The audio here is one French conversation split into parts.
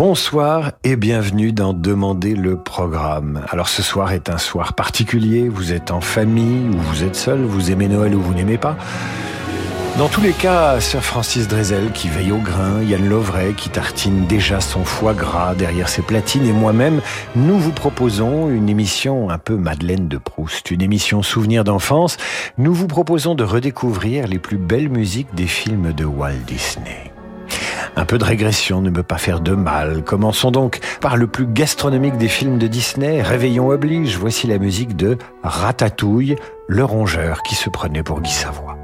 Bonsoir et bienvenue dans Demander le programme. Alors ce soir est un soir particulier, vous êtes en famille ou vous êtes seul, vous aimez Noël ou vous n'aimez pas. Dans tous les cas, Sir Francis Drezel qui veille au grain, Yann Lovray qui tartine déjà son foie gras derrière ses platines et moi-même, nous vous proposons une émission un peu Madeleine de Proust, une émission souvenir d'enfance. Nous vous proposons de redécouvrir les plus belles musiques des films de Walt Disney. Un peu de régression ne peut pas faire de mal. Commençons donc par le plus gastronomique des films de Disney, Réveillon oblige. Voici la musique de Ratatouille, le rongeur qui se prenait pour Guy Savoie.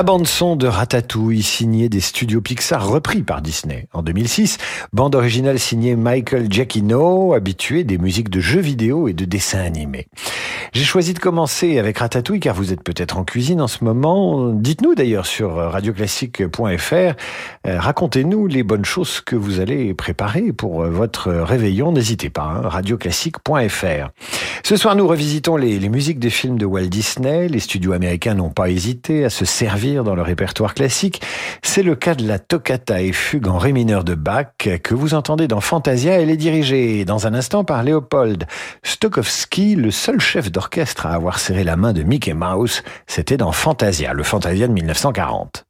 La bande-son de Ratatouille, signée des studios Pixar, repris par Disney en 2006. Bande originale signée Michael Giacchino, habitué des musiques de jeux vidéo et de dessins animés. J'ai choisi de commencer avec Ratatouille car vous êtes peut-être en cuisine en ce moment. Dites-nous d'ailleurs sur radioclassique.fr, euh, racontez-nous les bonnes choses que vous allez préparer pour euh, votre réveillon. N'hésitez pas, hein, radioclassique.fr. Ce soir, nous revisitons les, les musiques des films de Walt Disney. Les studios américains n'ont pas hésité à se servir dans le répertoire classique. C'est le cas de la toccata et fugue en ré mineur de Bach que vous entendez dans Fantasia. Elle est dirigée dans un instant par Léopold Stokowski, le seul chef d'orchestre orchestre à avoir serré la main de Mickey Mouse, c'était dans Fantasia, le Fantasia de 1940.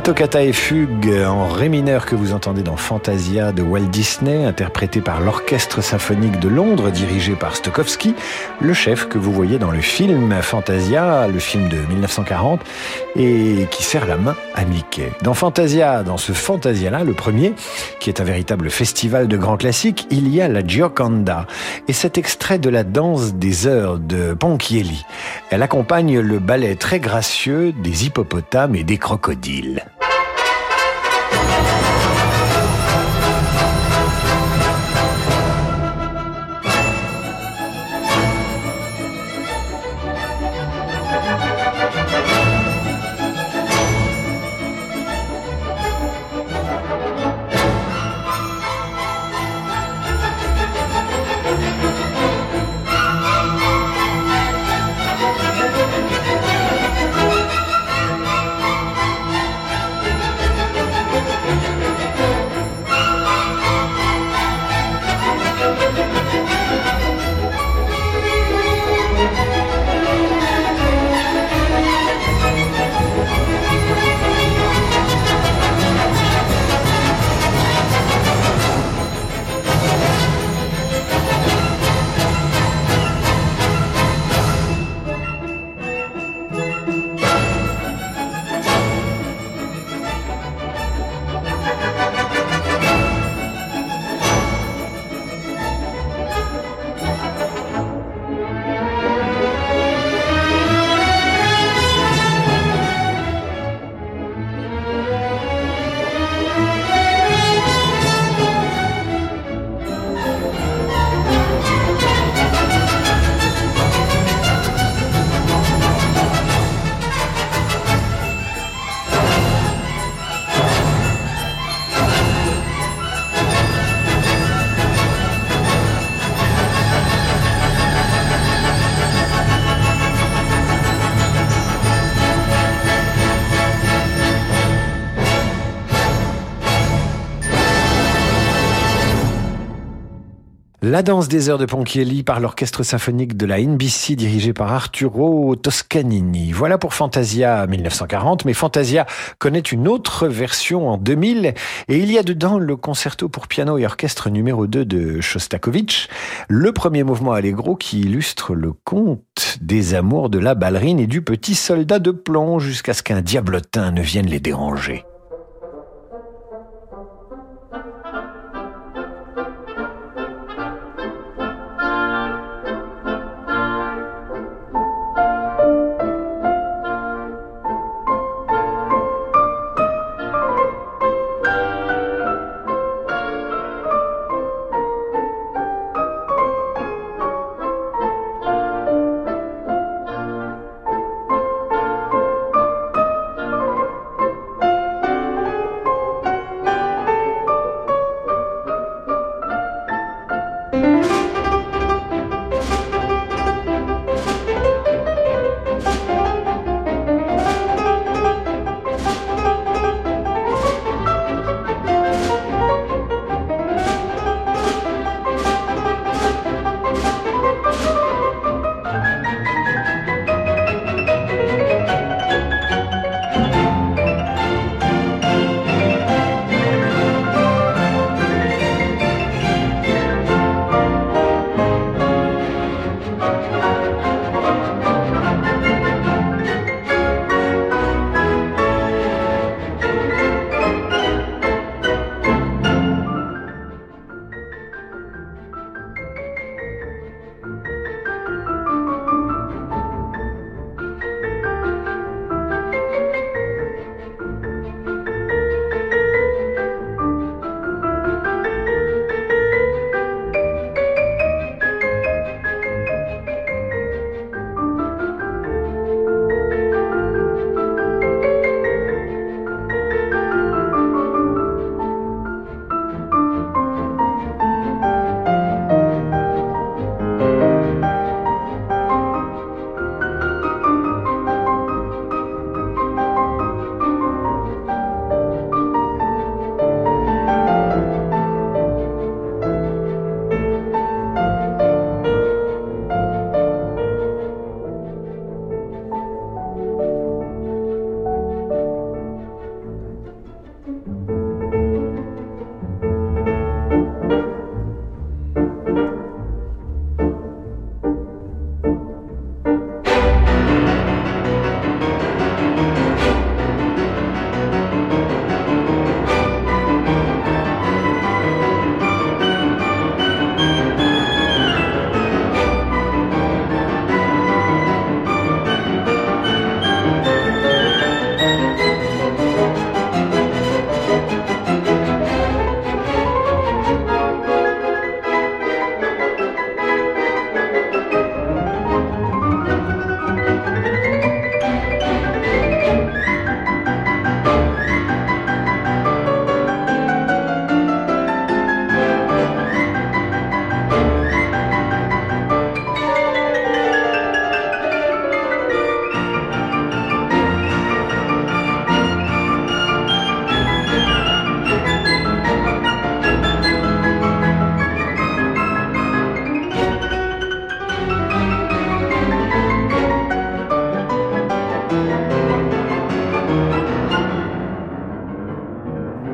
Toccata et fugue en ré mineur que vous entendez dans Fantasia de Walt Disney, interprétée par l'Orchestre symphonique de Londres, dirigé par Stokowski, le chef que vous voyez dans le film Fantasia, le film de 1940, et qui serre la main Dans Fantasia, dans ce Fantasia-là, le premier, qui est un véritable festival de grands classiques, il y a la Gioconda, et cet extrait de la danse des heures de Ponchielli. Elle accompagne le ballet très gracieux des hippopotames et des crocodiles. La danse des heures de Ponchielli par l'orchestre symphonique de la NBC dirigé par Arturo Toscanini. Voilà pour Fantasia 1940, mais Fantasia connaît une autre version en 2000 et il y a dedans le concerto pour piano et orchestre numéro 2 de Shostakovich, le premier mouvement allegro qui illustre le conte des amours de la ballerine et du petit soldat de plomb jusqu'à ce qu'un diablotin ne vienne les déranger.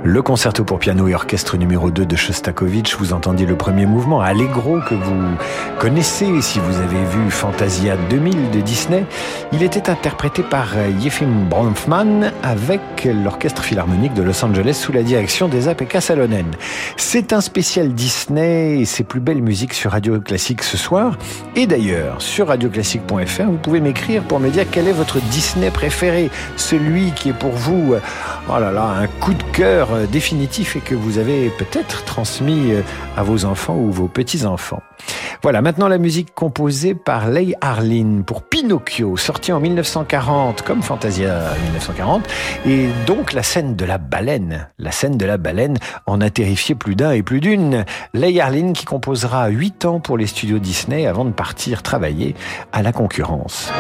Le concerto pour piano et orchestre numéro 2 de Shostakovich, vous entendiez le premier mouvement, Allegro, que vous connaissez si vous avez vu Fantasia 2000 de Disney. Il était interprété par Yefim Bronfman avec l'orchestre philharmonique de Los Angeles sous la direction des APK Salonen. C'est un spécial Disney et ses plus belles musiques sur Radio Classique ce soir. Et d'ailleurs, sur radioclassique.fr, vous pouvez m'écrire pour me dire quel est votre Disney préféré, celui qui est pour vous, oh là là, un coup de cœur définitif et que vous avez peut-être transmis à vos enfants ou vos petits-enfants. Voilà, maintenant la musique composée par Leigh Harlin pour Pinocchio, sorti en 1940, comme Fantasia 1940, et donc la scène de la baleine. La scène de la baleine en a terrifié plus d'un et plus d'une. Leigh Harlin qui composera 8 ans pour les studios Disney avant de partir travailler à la concurrence.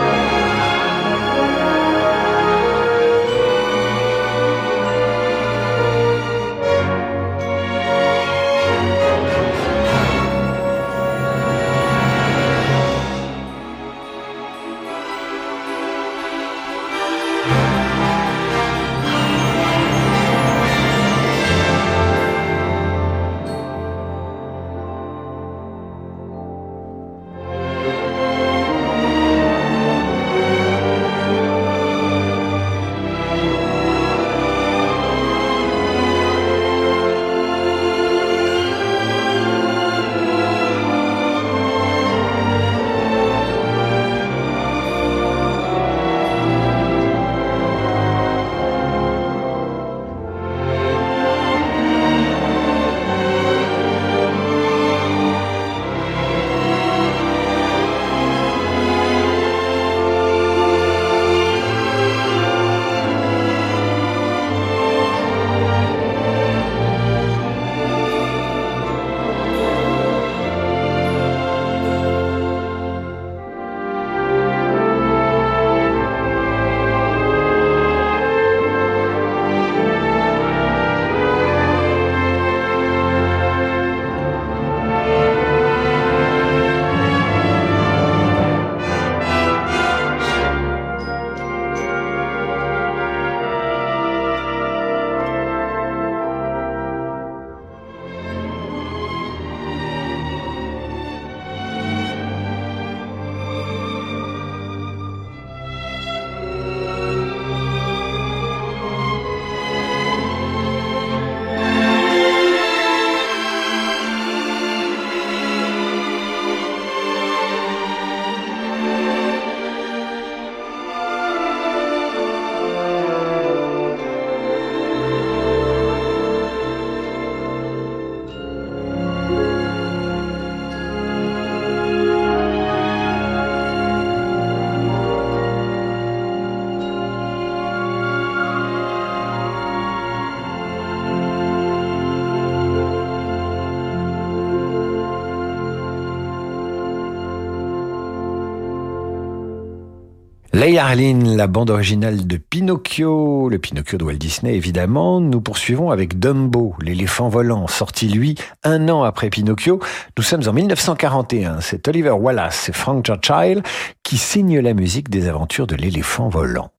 Leigh Harlin, la bande originale de Pinocchio, le Pinocchio de Walt Disney évidemment. Nous poursuivons avec Dumbo, l'éléphant volant, sorti lui un an après Pinocchio. Nous sommes en 1941. C'est Oliver Wallace et Frank Churchill qui signent la musique des aventures de l'éléphant volant.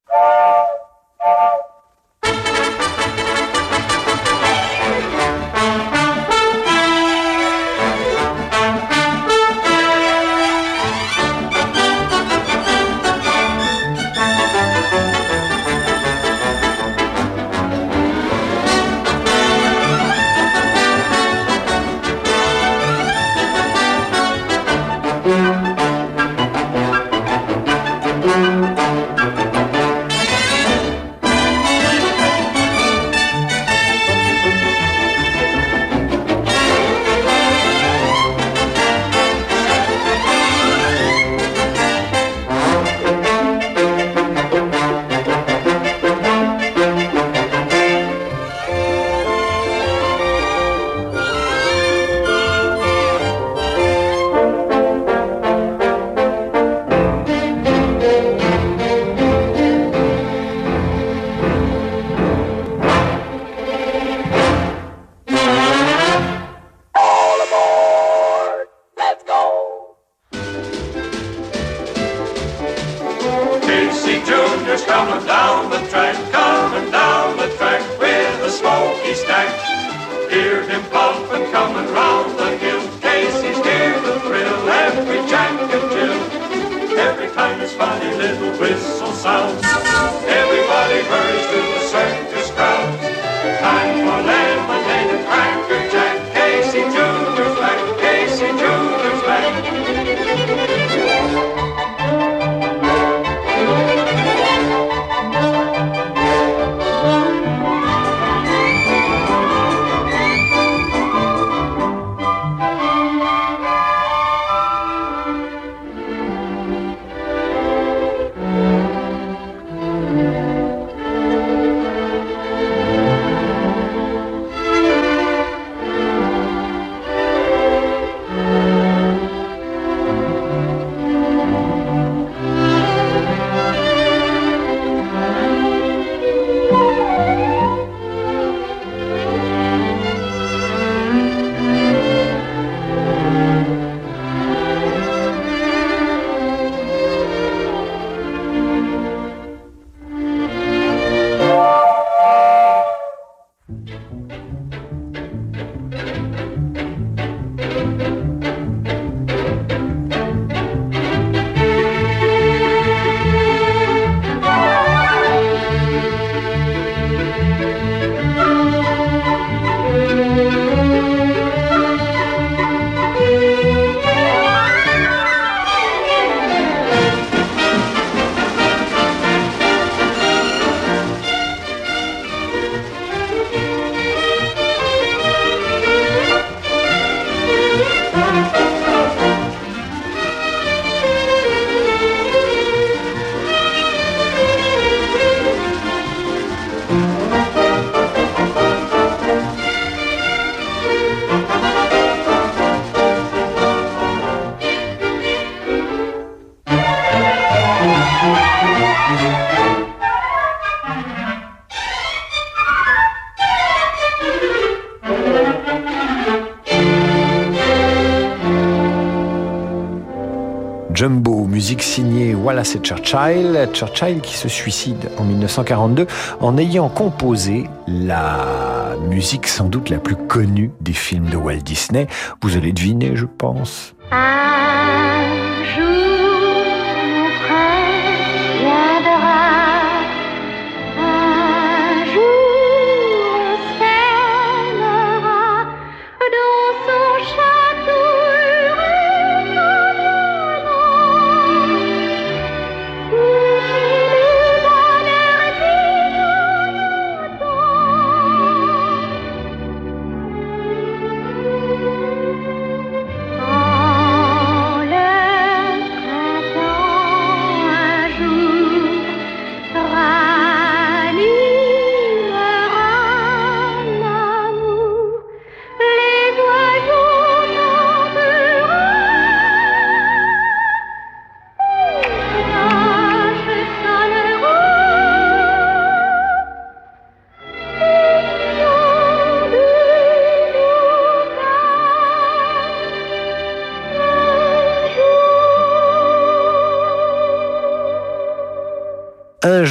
Et Churchill. Churchill qui se suicide en 1942 en ayant composé la musique sans doute la plus connue des films de Walt Disney. Vous allez deviner, je pense.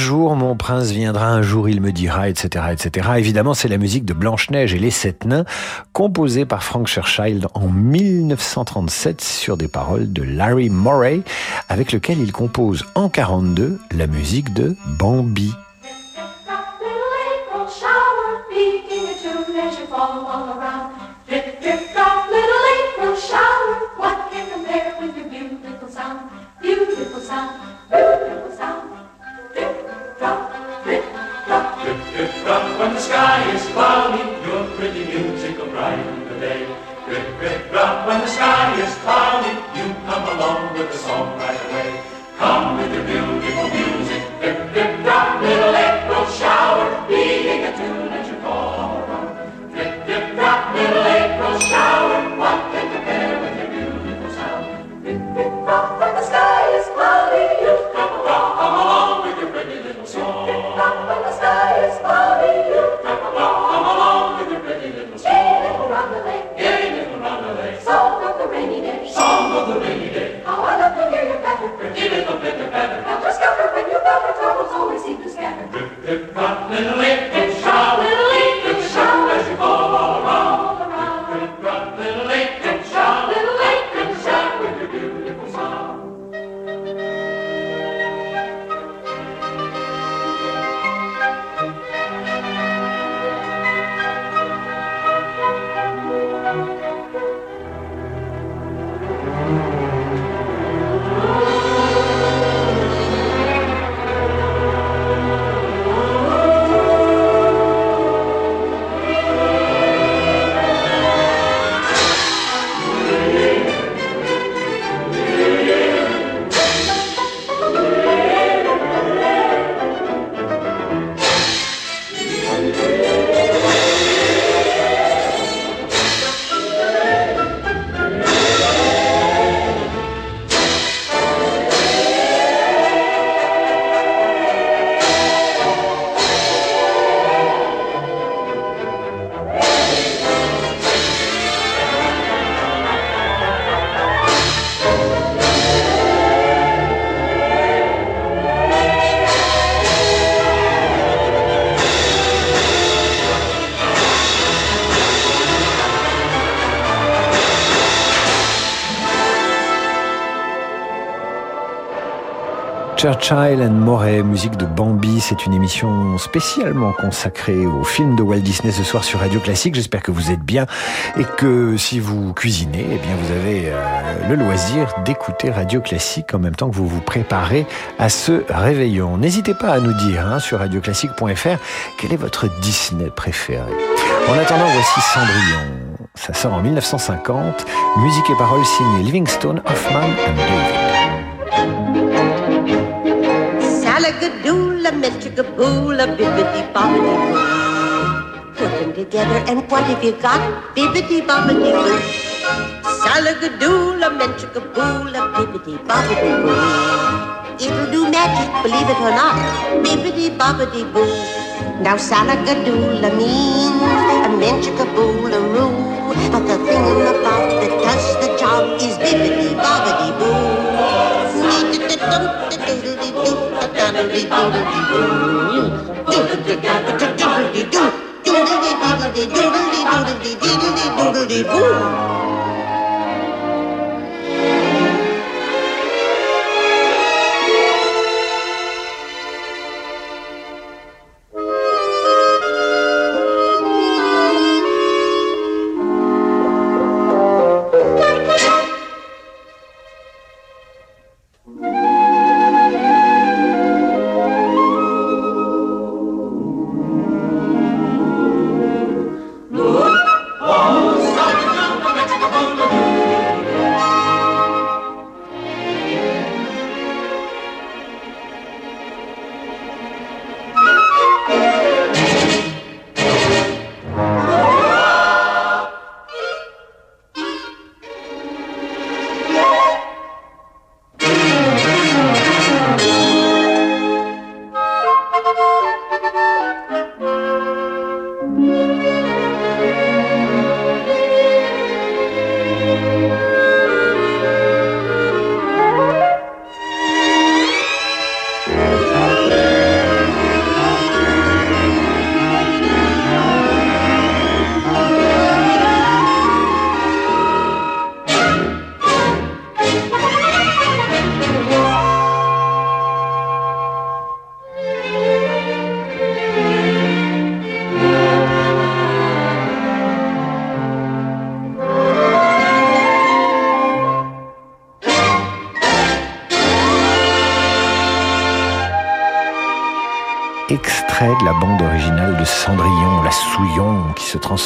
Jour, mon prince viendra, un jour, il me dira, etc., etc. Évidemment, c'est la musique de Blanche-Neige et les Sept Nains, composée par Frank Churchill en 1937 sur des paroles de Larry Morey, avec lequel il compose en 42 la musique de Bambi. Churchill and Moray, musique de Bambi. C'est une émission spécialement consacrée au film de Walt Disney ce soir sur Radio Classique. J'espère que vous êtes bien et que si vous cuisinez, eh bien vous avez euh, le loisir d'écouter Radio Classique en même temps que vous vous préparez à ce réveillon. N'hésitez pas à nous dire hein, sur radioclassique.fr quel est votre Disney préféré. En attendant, voici Cendrillon. Ça sort en 1950. Musique et paroles signées Livingstone, Hoffman and David. Salagadoola, metricaboola, bibbidi bobbidi boo. Put them together and what have you got? Bibbidi bobbidi boo. Salagadoola, metricaboola, bibbidi bobbidi boo. It'll do magic, believe it or not. Bibbidi bobbidi boo. Now salagadoola means a menchicaboola roo. But the thing about that does the job is bibbidi bobbidi boo gabbity bobbity boo. Doodly gabbity doodly doo. Doodly bobbity doodly doodly diddly boobity boo.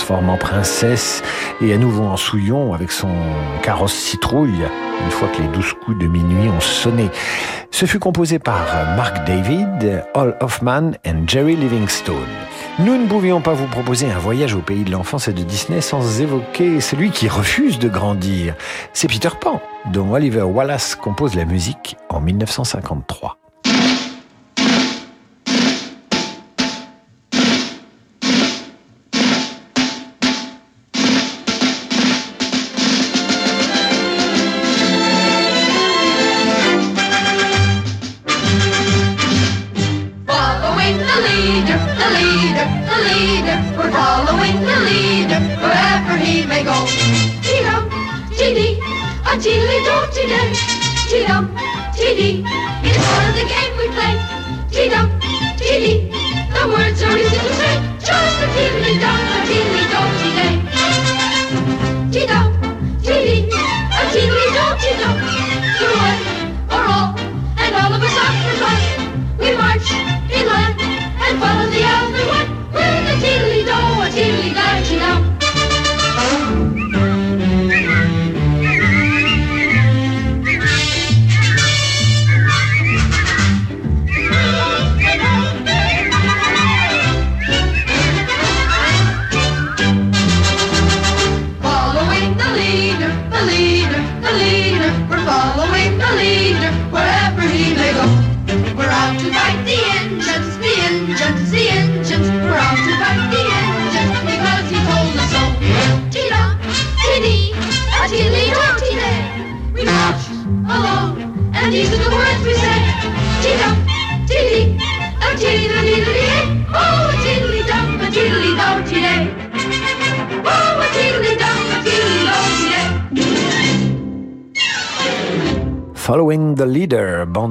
En princesse et à nouveau en Souillon avec son carrosse citrouille, une fois que les douze coups de minuit ont sonné. Ce fut composé par Mark David, Al Hoffman et Jerry Livingstone. Nous ne pouvions pas vous proposer un voyage au pays de l'enfance et de Disney sans évoquer celui qui refuse de grandir. C'est Peter Pan, dont Oliver Wallace compose la musique en 1953.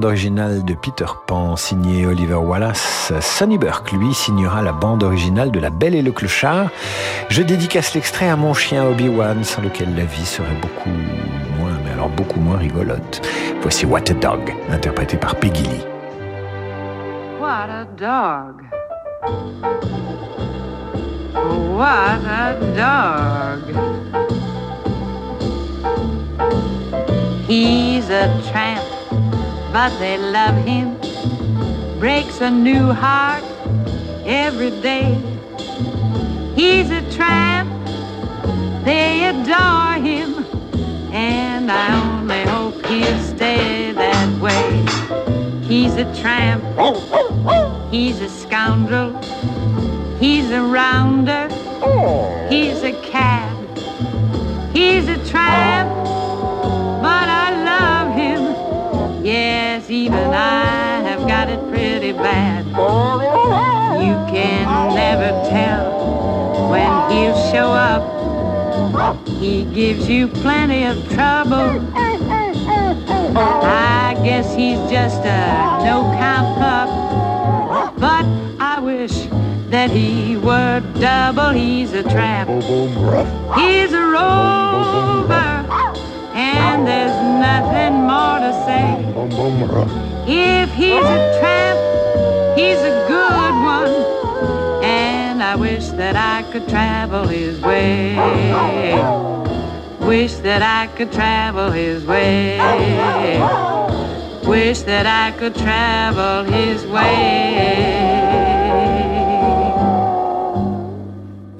Bande originale de Peter Pan, signée Oliver Wallace. Sonny Burke, lui, signera la bande originale de La Belle et le Clochard. Je dédicace l'extrait à mon chien Obi-Wan, sans lequel la vie serait beaucoup moins, mais alors beaucoup moins rigolote. Voici What a Dog, interprété par Peggy Lee. What a dog. What a dog. He's a tramp, but they love him. Breaks a new heart every day. He's a tramp, they adore him, and I only hope he'll stay that way. He's a tramp, he's a scoundrel, he's a rounder, oh. he's a cad, he's a tramp Even I have got it pretty bad. You can never tell when he'll show up. He gives you plenty of trouble. I guess he's just a no count pup. But I wish that he were double. He's a tramp. He's a rover and there's nothing more to say. If he's a tramp, he's a good one, and I wish that I could travel his way. Wish that I could travel his way. Wish that I could travel his way.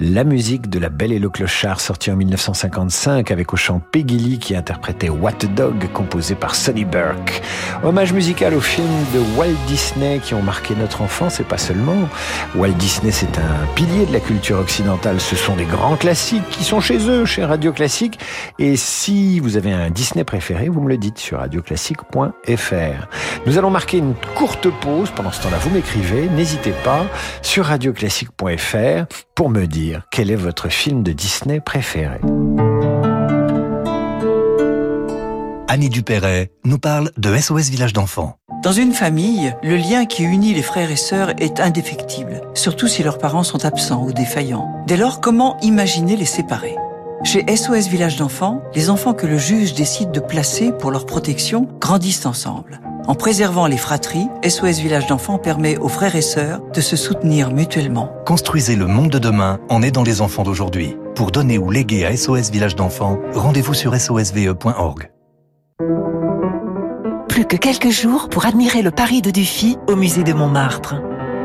La musique de La Belle et le Clochard, sortie en 1955 avec au chant Peggy Lee qui interprétait What Dog, composé par Sonny Burke. Hommage musical aux films de Walt Disney qui ont marqué notre enfance et pas seulement. Walt Disney, c'est un pilier de la culture occidentale. Ce sont des grands classiques qui sont chez eux, chez Radio Classique. Et si vous avez un Disney préféré, vous me le dites sur radioclassique.fr. Nous allons marquer une courte pause. Pendant ce temps-là, vous m'écrivez. N'hésitez pas sur radioclassique.fr pour me dire quel est votre film de Disney préféré? Annie Dupéret nous parle de SOS Village d'enfants. Dans une famille, le lien qui unit les frères et sœurs est indéfectible, surtout si leurs parents sont absents ou défaillants. Dès lors, comment imaginer les séparer? Chez SOS Village d'enfants, les enfants que le juge décide de placer pour leur protection grandissent ensemble. En préservant les fratries, SOS Village d'enfants permet aux frères et sœurs de se soutenir mutuellement. Construisez le monde de demain en aidant les enfants d'aujourd'hui. Pour donner ou léguer à SOS Village d'enfants, rendez-vous sur sosve.org. Plus que quelques jours pour admirer le Paris de Dufy au musée de Montmartre.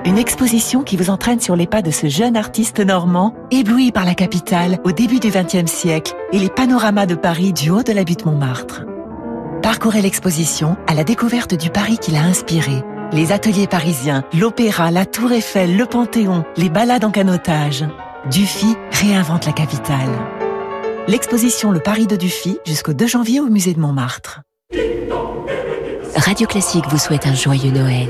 Une exposition qui vous entraîne sur les pas de ce jeune artiste normand, ébloui par la capitale au début du XXe siècle et les panoramas de Paris du haut de la butte Montmartre. Parcourez l'exposition à la découverte du Paris qui l'a inspiré. Les ateliers parisiens, l'opéra, la tour Eiffel, le Panthéon, les balades en canotage. Dufy réinvente la capitale. L'exposition Le Paris de Dufy jusqu'au 2 janvier au musée de Montmartre. Radio Classique vous souhaite un joyeux Noël.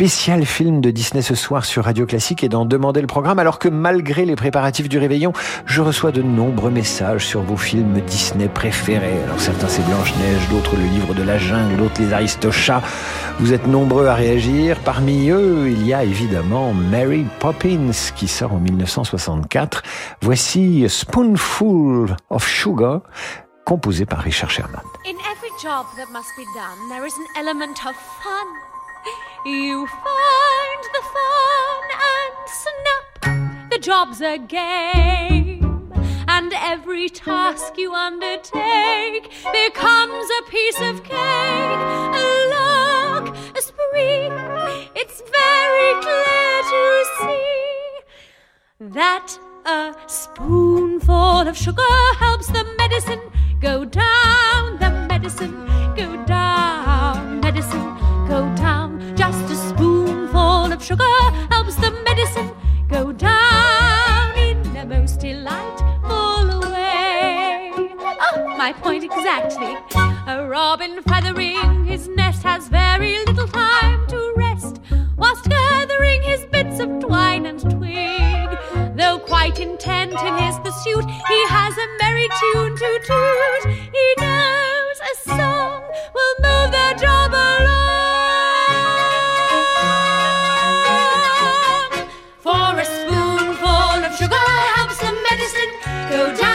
Spécial film de Disney ce soir sur Radio Classique et d'en demander le programme alors que malgré les préparatifs du réveillon, je reçois de nombreux messages sur vos films Disney préférés. Alors certains c'est Blanche-Neige, d'autres le livre de la jungle, d'autres les Aristochats. Vous êtes nombreux à réagir. Parmi eux, il y a évidemment Mary Poppins qui sort en 1964. Voici Spoonful of Sugar composé par Richard Sherman. In every job that must be done, there is an element of fun. You find the fun and snap, the job's a game. And every task you undertake becomes a piece of cake. A lark, a spree, it's very clear to see that a spoonful of sugar helps the medicine go down, the medicine go down, medicine go down. Just a spoonful of sugar helps the medicine go down in the most delightful way. Oh, my point exactly. A robin feathering his nest has very little time to rest whilst gathering his bits of twine and twig. Though quite intent in his pursuit, he has a merry tune to toot. He knows a song will move the job along. Go down.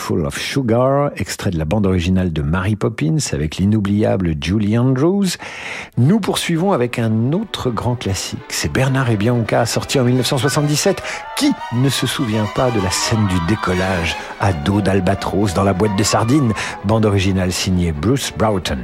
Spoonful of Sugar, extrait de la bande originale de Mary Poppins avec l'inoubliable Julie Andrews. Nous poursuivons avec un autre grand classique. C'est Bernard et Bianca, sorti en 1977. Qui ne se souvient pas de la scène du décollage à dos d'albatros dans la boîte de sardines? Bande originale signée Bruce Broughton.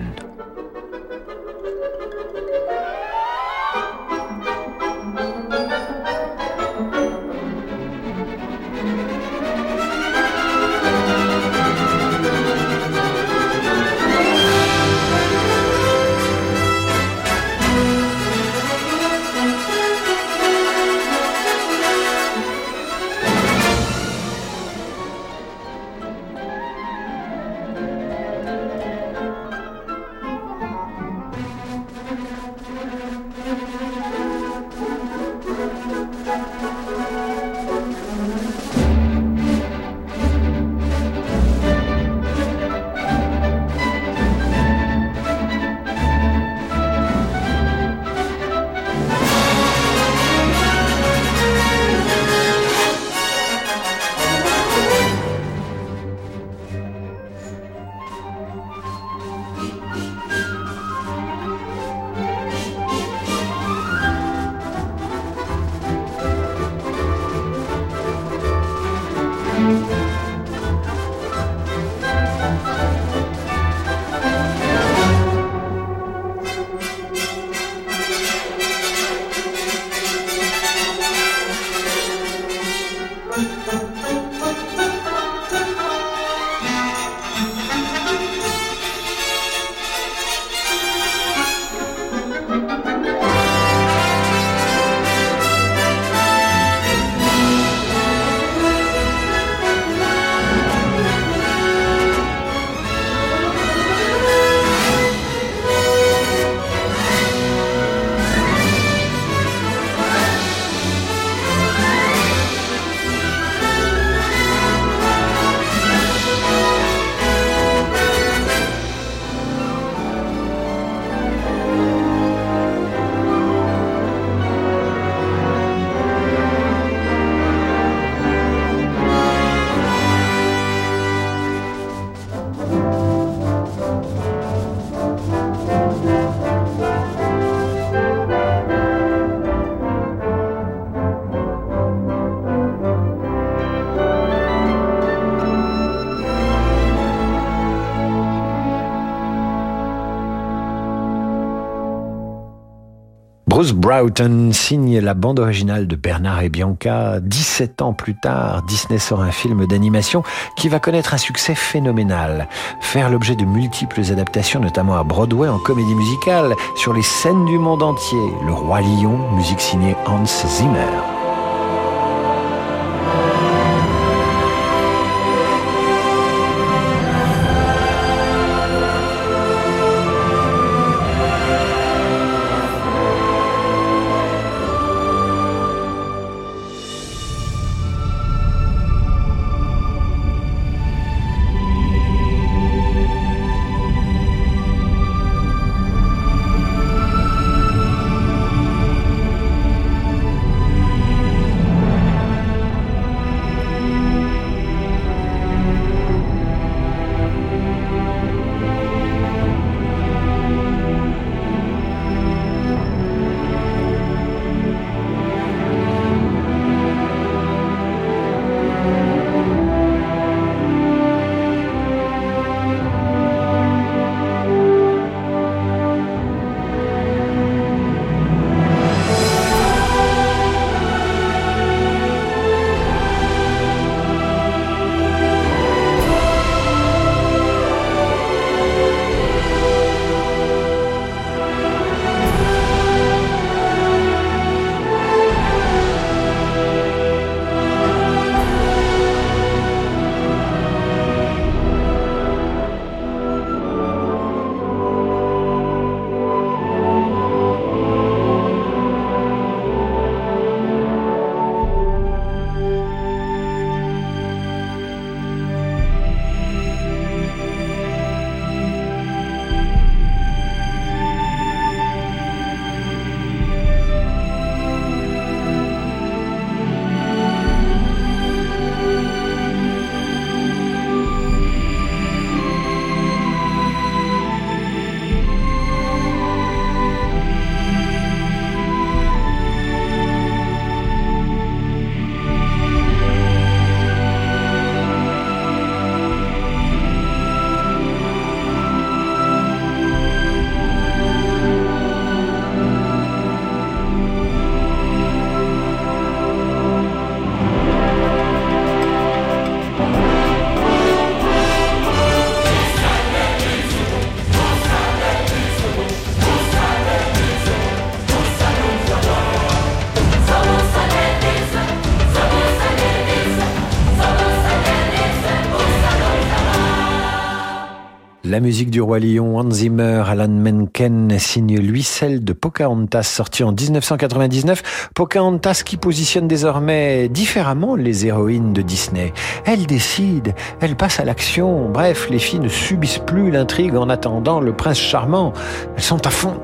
Broughton signe la bande originale de Bernard et Bianca. 17 ans plus tard, Disney sort un film d'animation qui va connaître un succès phénoménal, faire l'objet de multiples adaptations, notamment à Broadway en comédie musicale, sur les scènes du monde entier. Le Roi Lion, musique signée Hans Zimmer. La musique du Roi Lion, Hans Zimmer, Alan Menken signe lui celle de Pocahontas, sortie en 1999. Pocahontas qui positionne désormais différemment les héroïnes de Disney. Elle décide, elle passe à l'action. Bref, les filles ne subissent plus l'intrigue en attendant le prince charmant. Elles sont à fond.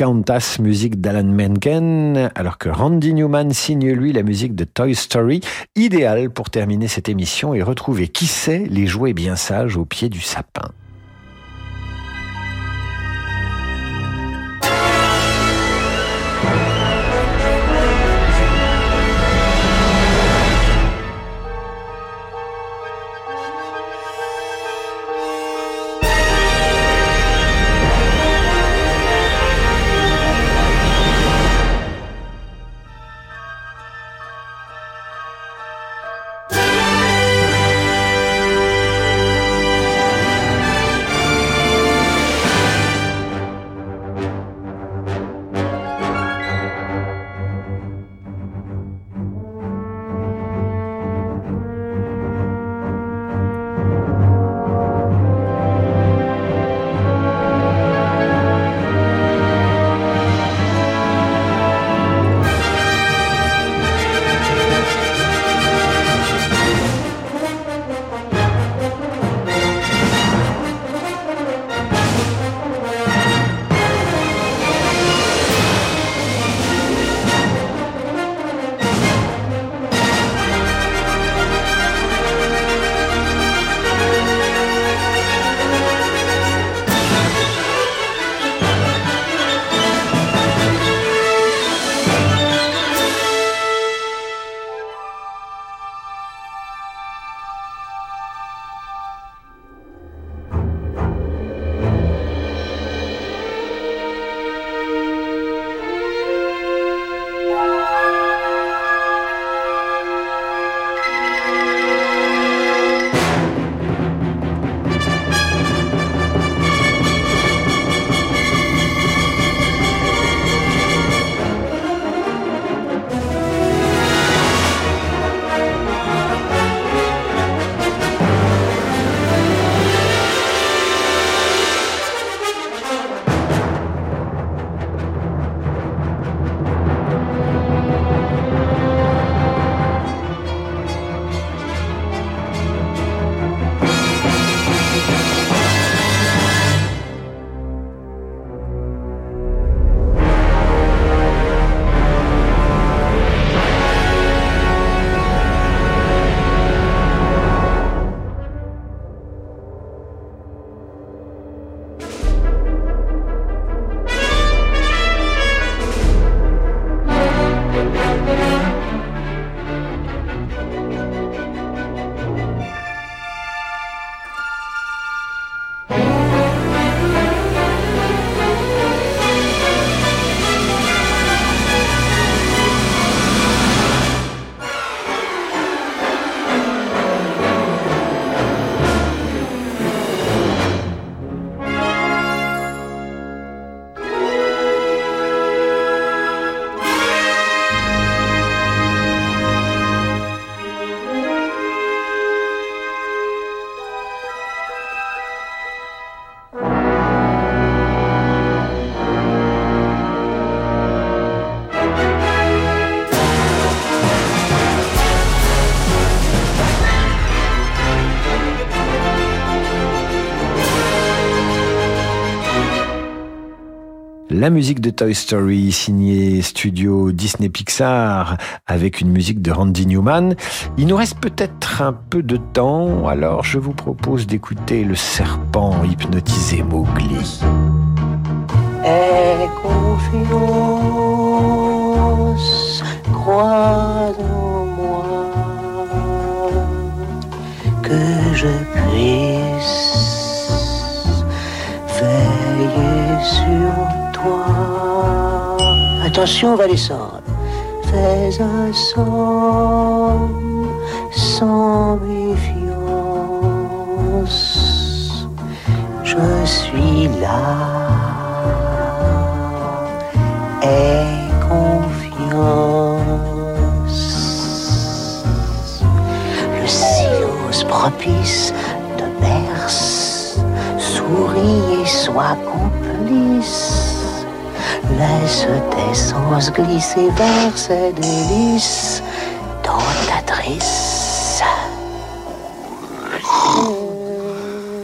Pocahontas, musique d'Alan Menken, alors que Randy Newman signe lui la musique de Toy Story, idéal pour terminer cette émission et retrouver qui sait les jouets bien sages au pied du sapin. La musique de Toy Story, signée studio Disney Pixar, avec une musique de Randy Newman. Il nous reste peut-être un peu de temps, alors je vous propose d'écouter le serpent hypnotisé Mowgli. Attention, on va descendre. Fais un somme sans méfiance. Je suis là. Aie confiance. Le silence propice te berce. Souris et sois complice. Laisse tes sens glisser vers ces délices dans ta drisse.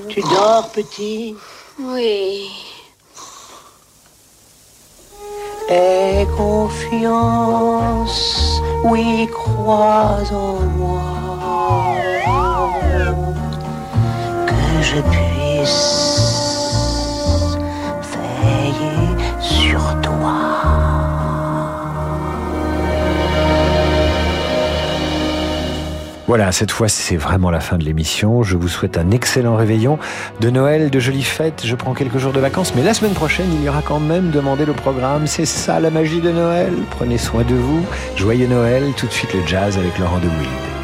Tu dors, petit? Oui. Aie confiance, oui, crois en moi, que je puisse Voilà, cette fois c'est vraiment la fin de l'émission. Je vous souhaite un excellent réveillon de Noël, de jolies fêtes. Je prends quelques jours de vacances, mais la semaine prochaine il y aura quand même demandé le programme. C'est ça la magie de Noël. Prenez soin de vous. Joyeux Noël. Tout de suite le jazz avec Laurent de Wild.